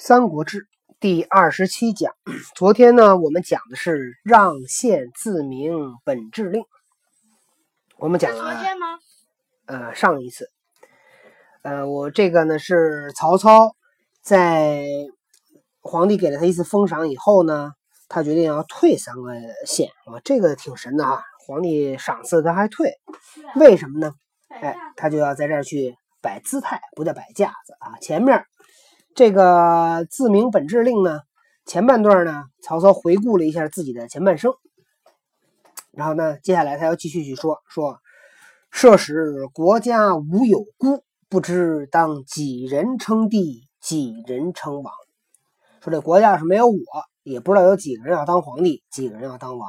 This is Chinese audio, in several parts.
三国志》第二十七讲，昨天呢，我们讲的是让县自明本制令。我们讲了，昨天吗？呃，上一次，呃，我这个呢是曹操在皇帝给了他一次封赏以后呢，他决定要退三个县啊，这个挺神的啊。皇帝赏赐他还退，为什么呢？哎，他就要在这儿去摆姿态，不叫摆架子啊。前面。这个自明本制令呢，前半段呢，曹操回顾了一下自己的前半生，然后呢，接下来他要继续去说说，设使国家无有孤，不知当几人称帝，几人称王。说这国家要是没有我，也不知道有几个人要当皇帝，几个人要当王。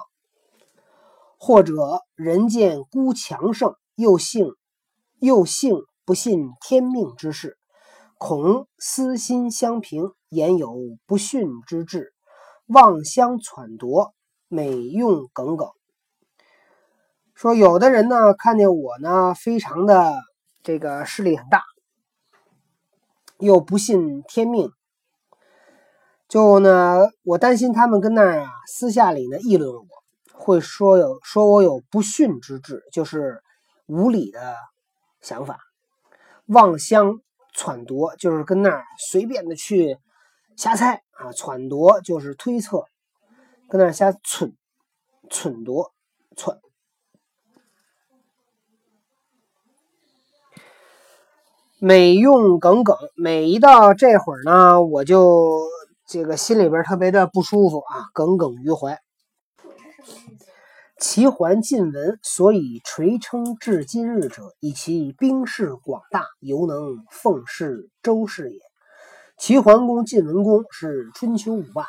或者人见孤强盛，又幸又幸不信天命之事。恐私心相平，言有不逊之志，妄相篡夺，美用耿耿。说有的人呢，看见我呢，非常的这个势力很大，又不信天命，就呢，我担心他们跟那儿啊，私下里呢议论我，会说有说我有不逊之志，就是无理的想法，妄相。篡夺就是跟那儿随便的去瞎猜啊，篡夺就是推测，跟那儿瞎蠢蠢夺篡。每用耿耿，每一到这会儿呢，我就这个心里边特别的不舒服啊，耿耿于怀。齐桓晋文所以垂称至今日者，以其兵势广大，犹能奉事周氏也。齐桓公、晋文公是春秋五霸，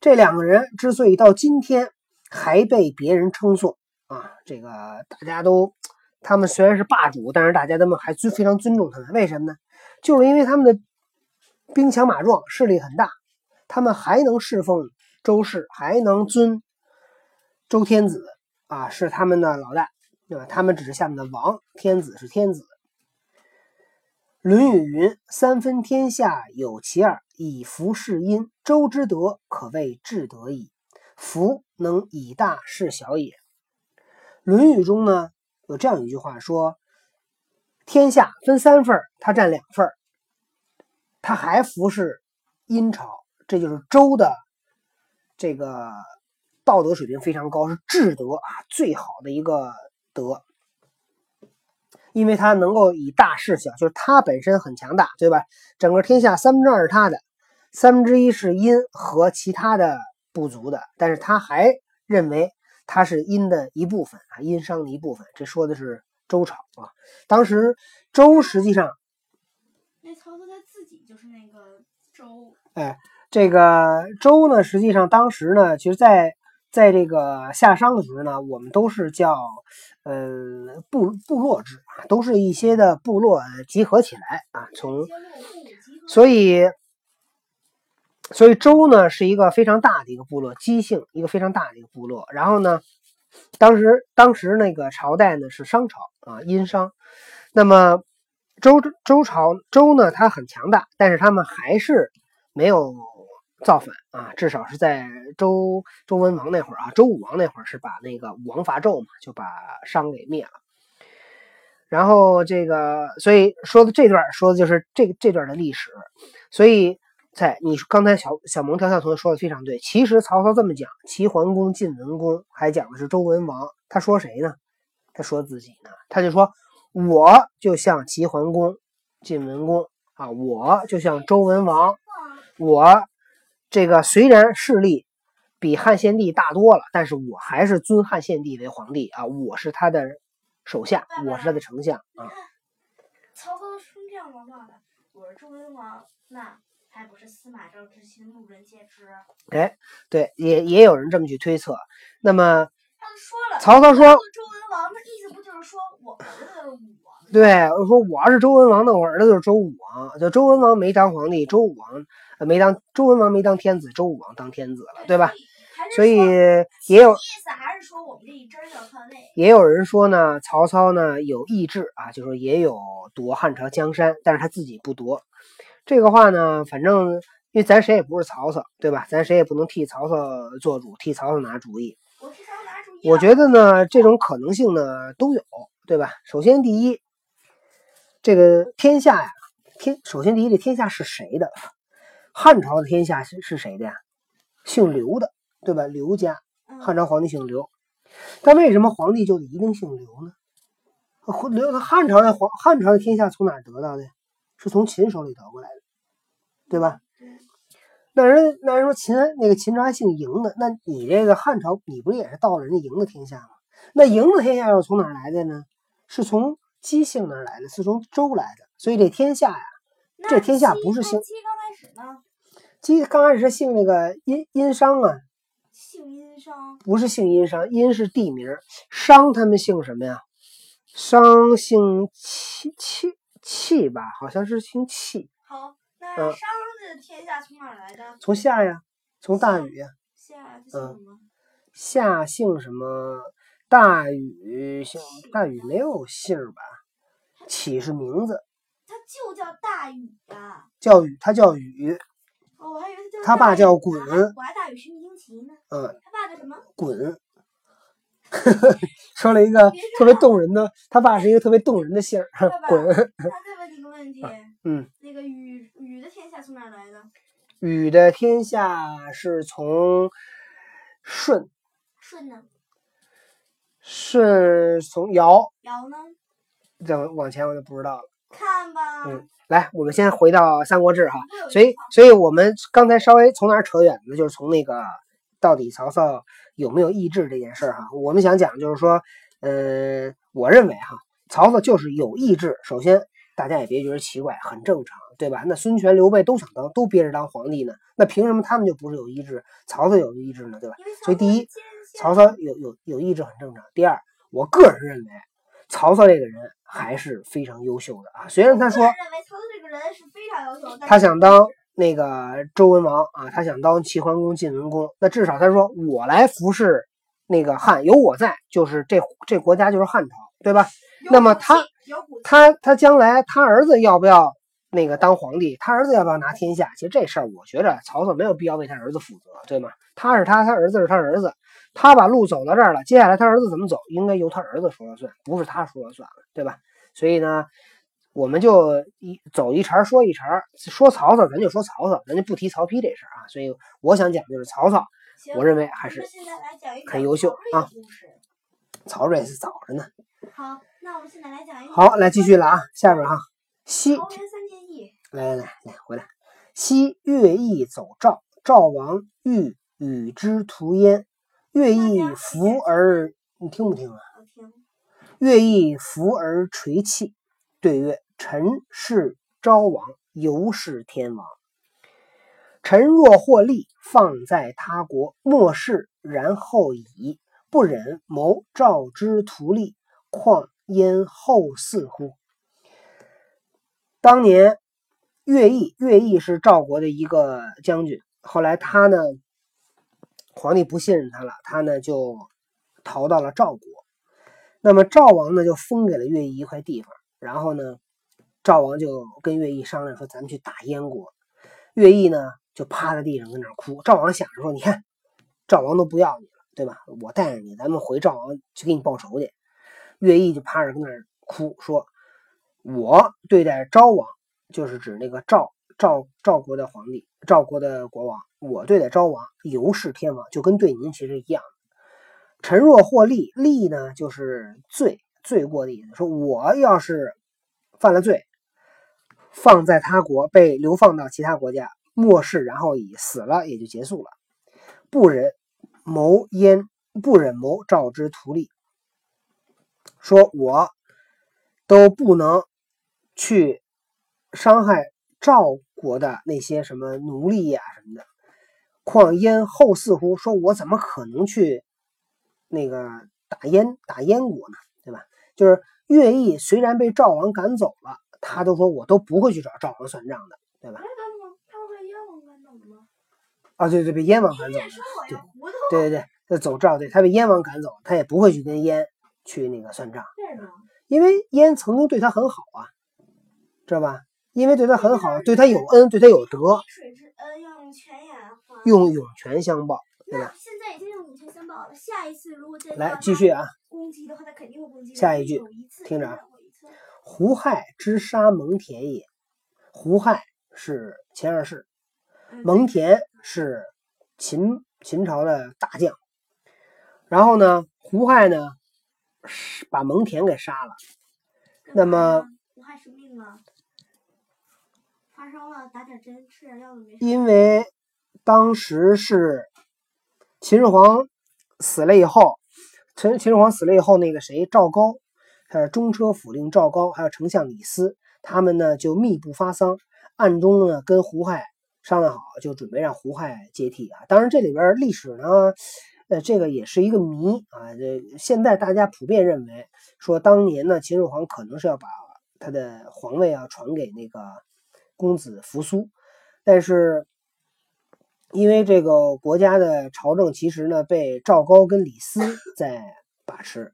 这两个人之所以到今天还被别人称颂啊，这个大家都，他们虽然是霸主，但是大家他们还尊非常尊重他们。为什么呢？就是因为他们的兵强马壮，势力很大，他们还能侍奉周氏，还能尊周天子。啊，是他们的老大，对吧？他们只是下面的王，天子是天子。《论语》云：“三分天下有其二，以福事殷。周之德，可谓至德矣。福能以大事小也。”《论语》中呢有这样一句话说：“天下分三份他占两份他还服侍殷朝，这就是周的这个。”道德水平非常高，是至德啊，最好的一个德，因为他能够以大事小，就是他本身很强大，对吧？整个天下三分之二是他的，三分之一是殷和其他的部族的，但是他还认为他是殷的一部分啊，殷商的一部分。这说的是周朝啊，当时周实际上，那曹操他自己就是那个周，哎，这个周呢，实际上当时呢，其实，在在这个夏商的时候呢，我们都是叫，呃，部部落制啊，都是一些的部落集合起来啊，从，所以，所以周呢是一个非常大的一个部落，姬姓一个非常大的一个部落。然后呢，当时当时那个朝代呢是商朝啊，殷商。那么周周朝周呢，它很强大，但是他们还是没有。造反啊，至少是在周周文王那会儿啊，周武王那会儿是把那个武王伐纣嘛，就把商给灭了。然后这个，所以说的这段说的就是这这段的历史。所以在你刚才小小萌跳跳同学说的非常对，其实曹操这么讲，齐桓公、晋文公还讲的是周文王，他说谁呢？他说自己呢，他就说我就像齐桓公、晋文公啊，我就像周文王，我。这个虽然势力比汉献帝大多了，但是我还是尊汉献帝为皇帝啊！我是他的手下，我是他的丞相啊。曹操是这样王道的，我是周文王，那还不是司马昭之心，路人皆知。哎，对，也也有人这么去推测。那么，他说了，曹操说周文王的意思不就是说我儿子我？对，我说我要是周文王，那我儿子就是周武王。就周文王没当皇帝，周武王。没当周文王没当天子，周武王当天子了，对吧？所以也有意思，还是说我们这一支要靠那？也有人说呢，曹操呢有意志啊，就说也有夺汉朝江山，但是他自己不夺。这个话呢，反正因为咱谁也不是曹操，对吧？咱谁也不能替曹操做主，替曹操拿主意。我替曹操拿主意。我觉得呢，这种可能性呢都有，对吧？首先第一，这个天下呀，天首先第一，这天下是谁的？汉朝的天下是是谁的呀？姓刘的，对吧？刘家，汉朝皇帝姓刘。但为什么皇帝就一定姓刘呢？刘汉朝的皇汉朝的天下从哪得到的？是从秦手里得过来的，对吧？那人那人说秦那个秦朝还姓嬴的，那你这个汉朝你不也是到了人家嬴的天下吗？那嬴的天下又是从哪来的呢？是从姬姓哪儿来的，是从周来的。所以这天下呀，这天下不是姓姬刚开始呢？姬刚开始是姓那个殷殷商啊，姓殷商不是姓殷商，殷是地名，商他们姓什么呀？商姓戚戚戚吧，好像是姓戚。好，那商的天下从哪来的？从夏呀，从大禹呀。夏姓什么？夏姓什么？大禹姓大禹没有姓吧？起是名字。他就叫大禹呀。叫禹，他叫禹。哦，我还以为他叫。他爸叫鲧。我还大禹是惊奇呢。嗯。他爸叫什么？鲧。说了一个特别动人的，他爸是一个特别动人的姓儿，鲧。他再问你个问题，嗯，那个禹禹的天下从哪来的？禹的天下是从舜。舜呢？舜从尧。尧呢？再往前我就不知道了。看吧。嗯，来，我们先回到《三国志》哈。所以，所以我们刚才稍微从哪儿扯远了？就是从那个到底曹操。有没有意志这件事儿哈？我们想讲就是说，呃，我认为哈，曹操就是有意志。首先，大家也别觉得奇怪，很正常，对吧？那孙权、刘备都想当，都憋着当皇帝呢，那凭什么他们就不是有意志，曹操有意志呢？对吧？所以第一，曹操有有有意志很正常。第二，我个人认为，曹操这个人还是非常优秀的啊。虽然他说，认为曹操这个人是非常优秀，他想当。那个周文王啊，他想当齐桓公、晋文公，那至少他说我来服侍那个汉，有我在，就是这这国家就是汉朝，对吧？那么他他他将来他儿子要不要那个当皇帝？他儿子要不要拿天下？其实这事儿，我觉着曹操没有必要为他儿子负责，对吗？他是他，他儿子是他儿子，他把路走到这儿了，接下来他儿子怎么走，应该由他儿子说了算，不是他说了算了，对吧？所以呢。我们就一走一茬说一茬，说曹操咱就说曹操，咱就不提曹丕这事儿啊。所以我想讲就是曹操，我认为还是很优秀啊。曹睿是早着呢。好，那我们现在来讲一个。好，来继续了啊，下边哈。西。三结义。来来来来，回来。西乐毅走赵，赵王欲与之图焉。乐毅伏而，你听不听啊？乐毅伏而垂泣，对曰。臣是昭王，犹是天王。臣若获利，放在他国，莫视然后矣。不忍谋赵之图利，况焉后嗣乎？当年乐毅，乐毅是赵国的一个将军。后来他呢，皇帝不信任他了，他呢就逃到了赵国。那么赵王呢，就封给了乐毅一块地方，然后呢。赵王就跟乐毅商量说：“咱们去打燕国。”乐毅呢就趴在地上跟那哭。赵王想着说：“你看，赵王都不要你了，对吧？我带着你，咱们回赵王去给你报仇去。”乐毅就趴着跟那哭，说：“我对待昭王，就是指那个赵赵赵国的皇帝，赵国的国王。我对待昭王，犹是天王，就跟对您其实一样。臣若获利，利呢就是罪罪过的意思。说我要是犯了罪。”放在他国，被流放到其他国家，末世，然后以死了也就结束了。不忍谋焉，不忍谋赵之图利，说我都不能去伤害赵国的那些什么奴隶呀什么的。况燕后似乎？说我怎么可能去那个打燕打燕国呢？对吧？就是乐毅虽然被赵王赶走了。他都说我都不会去找赵王算账的，对吧？他被燕王赶走吗？啊，对对，被燕王赶走了。对对对，他走赵，对他被燕王赶走，他也不会去跟燕去那个算账。因为燕曾经对他很好啊，知道吧？因为对他很好，对他有恩，对他有德。水之恩要用涌泉相报，对吧？现在已经用涌泉相报了，下一次如果再来继续啊，攻击的话，他肯定会攻击。下一句，听着啊，胡亥之杀蒙恬也。胡亥是前二世，蒙恬是秦秦朝的大将。然后呢，胡亥呢，把蒙恬给杀了。那么胡亥生病了，发烧了，打点针，吃点药。因为当时是秦始皇死了以后，秦秦始皇死了以后，那个谁赵高，还有中车府令赵高，还有丞相李斯。他们呢就密不发丧，暗中呢跟胡亥商量好，就准备让胡亥接替啊。当然这里边历史呢，呃，这个也是一个谜啊。这现在大家普遍认为说，当年呢秦始皇可能是要把他的皇位啊传给那个公子扶苏，但是因为这个国家的朝政其实呢被赵高跟李斯在把持，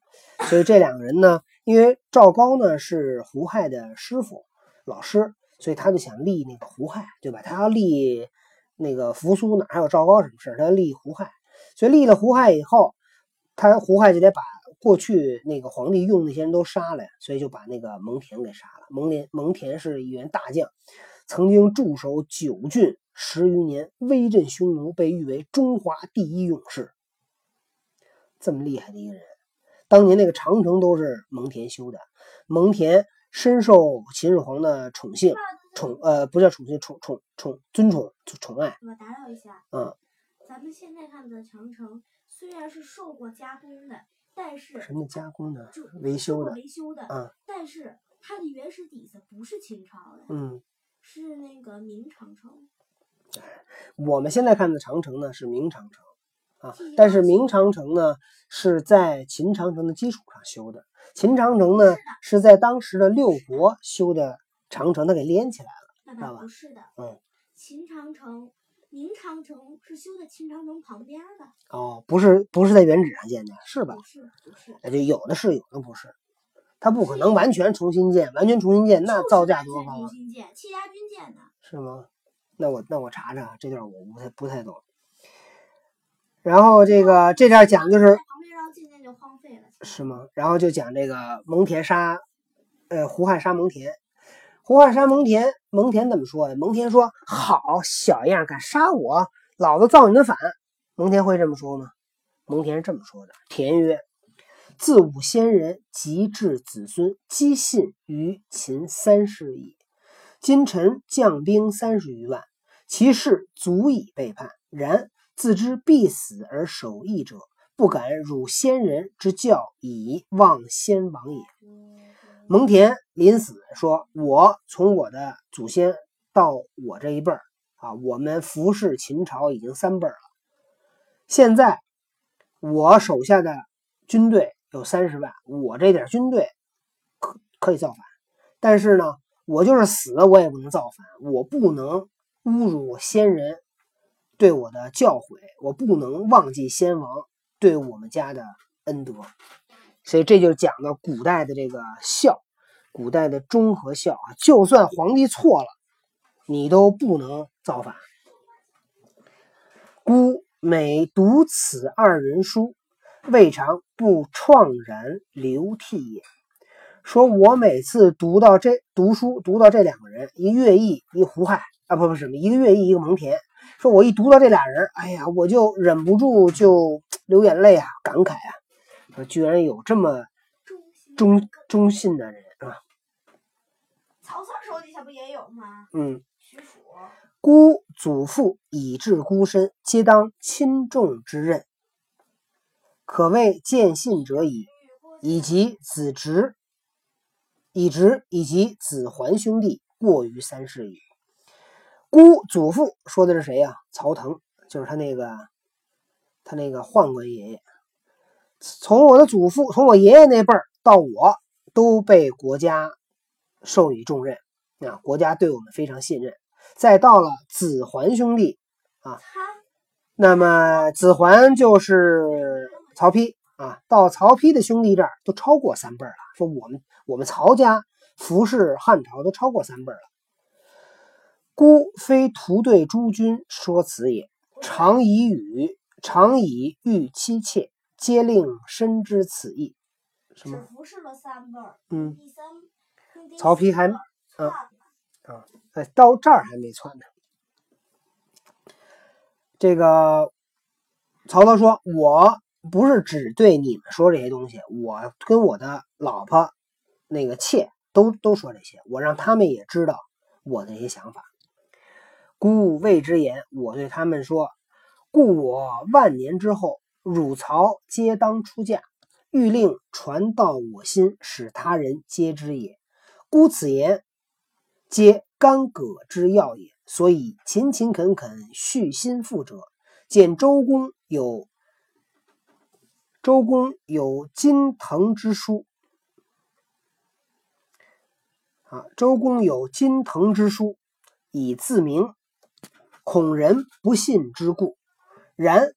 所以这两个人呢。因为赵高呢是胡亥的师傅、老师，所以他就想立那个胡亥，对吧？他要立那个扶苏，哪还有赵高什么事他要立胡亥，所以立了胡亥以后，他胡亥就得把过去那个皇帝用那些人都杀了，所以就把那个蒙恬给杀了。蒙恬蒙恬是一员大将，曾经驻守九郡十余年，威震匈奴，被誉为中华第一勇士。这么厉害的一个人。当年那个长城都是蒙恬修的，蒙恬深受秦始皇的宠幸，宠呃不叫宠幸，宠宠宠尊宠宠爱。我打扰一下，嗯，咱们现在看的长城虽然是受过加工的，但是什么加工的？就维修的，维修的，嗯，但是它的原始底子不是秦朝的，嗯，是那个明长城。我们现在看的长城呢是明长城。啊，但是明长城呢是在秦长城的基础上修的。秦长城呢是在当时的六国修的长城，它给连起来了，知道吧？不是的，嗯，秦长城、明长城是修在秦长城旁边的。哦，不是，不是在原址上建的，是吧？不是，不是。那就有的是，有的不是。它不可能完全重新建，完全重新建，那造价多高啊！重新建，戚家军建的。是吗？那我那我查查这段，我不太不太懂。然后这个这段讲就是，是吗？然后就讲这个蒙恬杀，呃，胡亥杀蒙恬，胡亥杀蒙恬，蒙恬怎么说的？蒙恬说：“好小样，敢杀我，老子造你的反。”蒙恬会这么说吗？蒙恬是这么说的：“田曰：自吾先人及至子孙，积信于秦三世矣。今臣将兵三十余万，其势足以背叛。然。”自知必死而守义者，不敢辱先人之教以忘先王也。蒙恬临死说：“我从我的祖先到我这一辈儿啊，我们服侍秦朝已经三辈儿了。现在我手下的军队有三十万，我这点军队可可以造反，但是呢，我就是死了我也不能造反，我不能侮辱先人。”对我的教诲，我不能忘记先王对我们家的恩德，所以这就讲到古代的这个孝，古代的忠和孝啊。就算皇帝错了，你都不能造反。孤每读此二人书，未尝不怆然流涕也。说我每次读到这读书，读到这两个人，一个乐毅，一个胡亥啊，不不什么，一个乐毅，一个蒙恬。说我一读到这俩人，哎呀，我就忍不住就流眼泪啊，感慨啊，说居然有这么忠忠信的人啊！曹操手底下不也有吗？嗯。许褚。孤祖父以至孤身，皆当亲重之任，可谓见信者矣。以及子侄，以侄以及子桓兄弟，过于三世矣。姑祖父说的是谁呀？曹腾，就是他那个，他那个宦官爷爷。从我的祖父，从我爷爷那辈儿到我，都被国家授予重任啊，国家对我们非常信任。再到了子桓兄弟啊，那么子桓就是曹丕啊，到曹丕的兄弟这儿都超过三辈了。说我们我们曹家服侍汉朝都超过三辈了。孤非徒对诸君说此也。常以语，常以欲妻妾，皆令深知此意。什只么？服侍了三辈儿，嗯，第三曹丕还四个嗯看了哎，到这儿还没窜呢。这个曹操说：“我不是只对你们说这些东西，我跟我的老婆那个妾都都说这些，我让他们也知道我的一些想法。故谓之言，我对他们说：故我万年之后，汝曹皆当出嫁，欲令传到我心，使他人皆知也。故此言，皆干戈之要也。所以勤勤恳恳，恤心腹者，见周公有周公有金藤之书啊，周公有金藤之书，以自明，恐人不信之故。然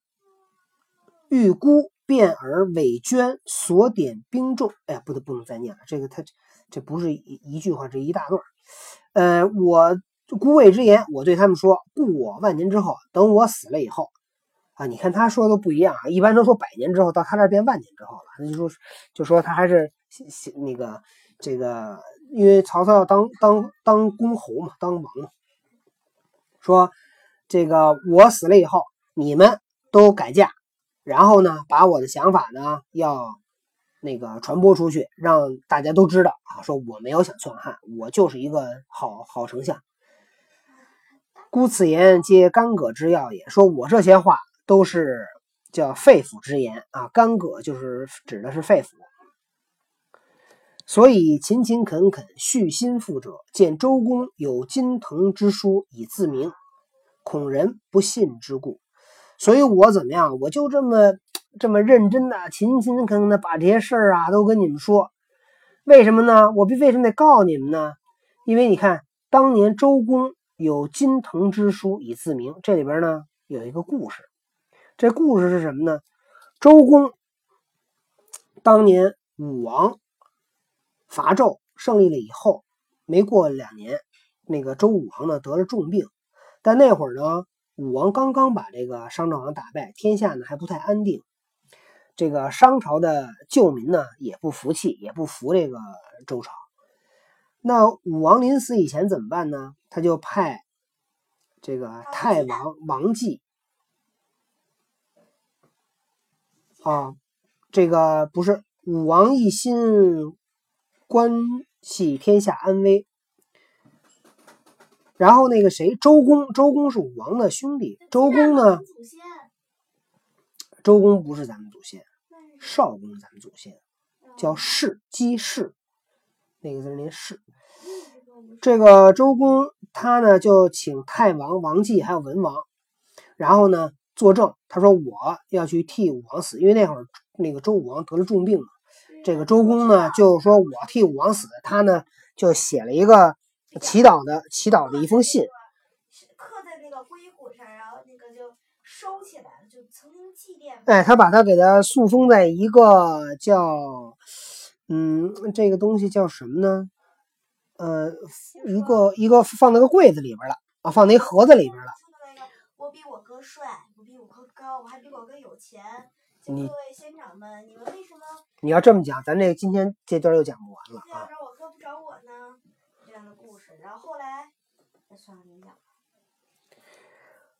欲孤变而伪捐所点兵众。哎呀，不得不能再念了，这个他这不是一一句话，这一大段。呃，我孤谓之言，我对他们说：故我万年之后，等我死了以后啊，你看他说的都不一样啊，一般都说百年之后，到他这儿变万年之后了，那就说就说他还是那个这个，因为曹操要当当当公侯嘛，当王嘛，说这个我死了以后，你们都改嫁，然后呢，把我的想法呢要那个传播出去，让大家都知道啊，说我没有想篡汉，我就是一个好好丞相。孤此言皆干戈之要也。说我这些话都是叫肺腑之言啊，干戈就是指的是肺腑。所以勤勤恳恳，恤心腹者，见周公有金藤之书以自明，恐人不信之故。所以我怎么样？我就这么这么认真的、勤勤恳恳的把这些事儿啊都跟你们说。为什么呢？我为什么得告诉你们呢？因为你看，当年周公有金藤之书以自明，这里边呢有一个故事。这故事是什么呢？周公当年武王伐纣胜利了以后，没过两年，那个周武王呢得了重病，但那会儿呢。武王刚刚把这个商纣王打败，天下呢还不太安定。这个商朝的旧民呢也不服气，也不服这个周朝。那武王临死以前怎么办呢？他就派这个太王王继啊，这个不是武王一心关系天下安危。然后那个谁，周公，周公是武王的兄弟。周公呢？周公不是咱们祖先，少公是咱们祖先，叫氏，姬氏，那个字念氏。这个周公他呢就请太王王继还有文王，然后呢作证，他说我要去替武王死，因为那会儿那个周武王得了重病嘛。这个周公呢就说我替武王死，他呢就写了一个。祈祷的祈祷的一封信，刻在那个龟骨上，然后那个就收起来了，就曾经祭奠。哎，他把它给他塑封在一个叫，嗯，这个东西叫什么呢？呃，一个一个放那个柜子里边了啊，放那盒子里边了。我比我哥帅，高，我还比我哥有钱。各位仙长们，你们为什么？你要这么讲，咱这今天这段又讲不完了啊。找我哥不找我呢？这样的故事，然后后来，那算了，别讲了。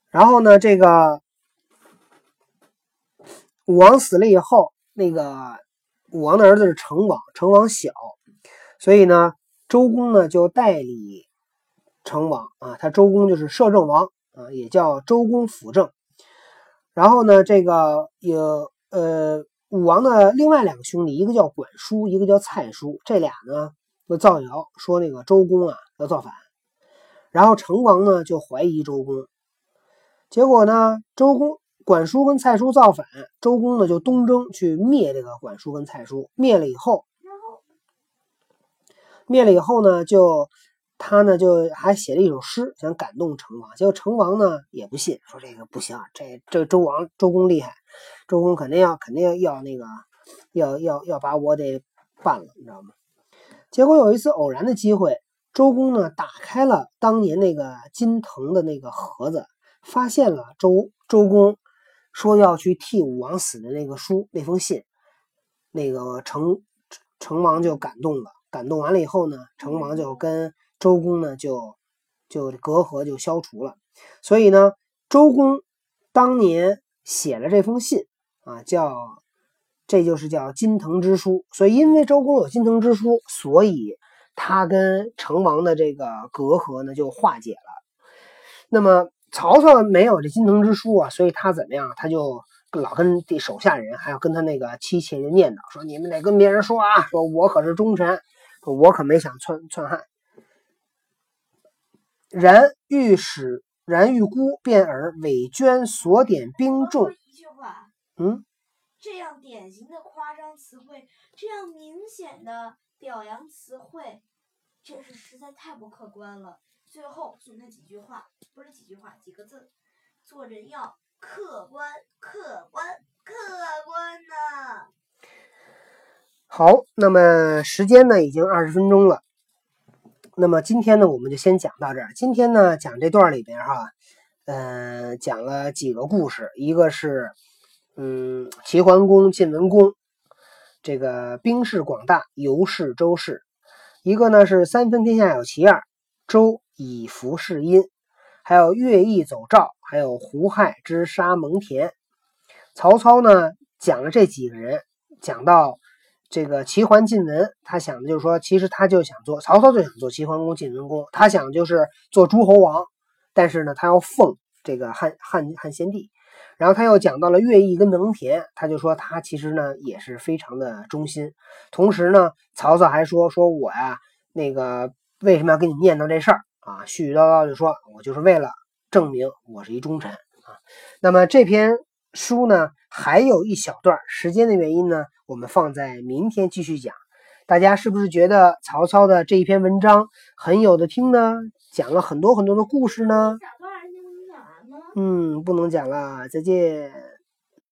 然后呢，这个武王死了以后，那个武王的儿子是成王，成王小，所以呢，周公呢就代理成王啊，他周公就是摄政王啊，也叫周公辅政。然后呢，这个有呃武王的另外两个兄弟，一个叫管叔，一个叫蔡叔，这俩呢。就造谣说那个周公啊要造反，然后成王呢就怀疑周公，结果呢周公管叔跟蔡叔造反，周公呢就东征去灭这个管叔跟蔡叔，灭了以后，灭了以后呢就他呢就还写了一首诗想感动成王，结果成王呢也不信，说这个不行，这这周王周公厉害，周公肯定要肯定要那个要要要把我得办了，你知道吗？结果有一次偶然的机会，周公呢打开了当年那个金藤的那个盒子，发现了周周公说要去替武王死的那个书那封信，那个成成王就感动了，感动完了以后呢，成王就跟周公呢就就隔阂就消除了，所以呢，周公当年写了这封信啊，叫这就是叫金藤之书，所以因为周公有金藤之书，所以他跟成王的这个隔阂呢就化解了。那么。曹操没有这金藤之书啊，所以他怎么样？他就老跟这手下人，还要跟他那个妻妾就念叨说：“你们得跟别人说啊，说我可是忠臣，我可没想篡篡汉。”然欲使然欲孤便而委捐所点兵众。一句话，嗯，这样典型的夸张词汇，这样明显的表扬词汇，真是实在太不客观了。最后送他几句话，不是几句话，几个字：做人要客观，客观，客观呐。好，那么时间呢已经二十分钟了。那么今天呢，我们就先讲到这儿。今天呢，讲这段里边哈，嗯，讲了几个故事，一个是嗯齐桓公晋文公，这个兵势广大，游是周氏；一个呢是三分天下有其二，周。以服侍殷，还有乐毅走赵，还有胡亥之杀蒙恬。曹操呢讲了这几个人，讲到这个齐桓晋文，他想的就是说，其实他就想做曹操就想做齐桓公晋文公，他想就是做诸侯王，但是呢他要奉这个汉汉汉献帝。然后他又讲到了乐毅跟蒙恬，他就说他其实呢也是非常的忠心。同时呢，曹操还说说我呀那个为什么要跟你念叨这事儿？啊，絮絮叨叨就说，我就是为了证明我是一忠臣啊。那么这篇书呢，还有一小段，时间的原因呢，我们放在明天继续讲。大家是不是觉得曹操的这一篇文章很有的听呢？讲了很多很多的故事呢？嗯，不能讲了，再见。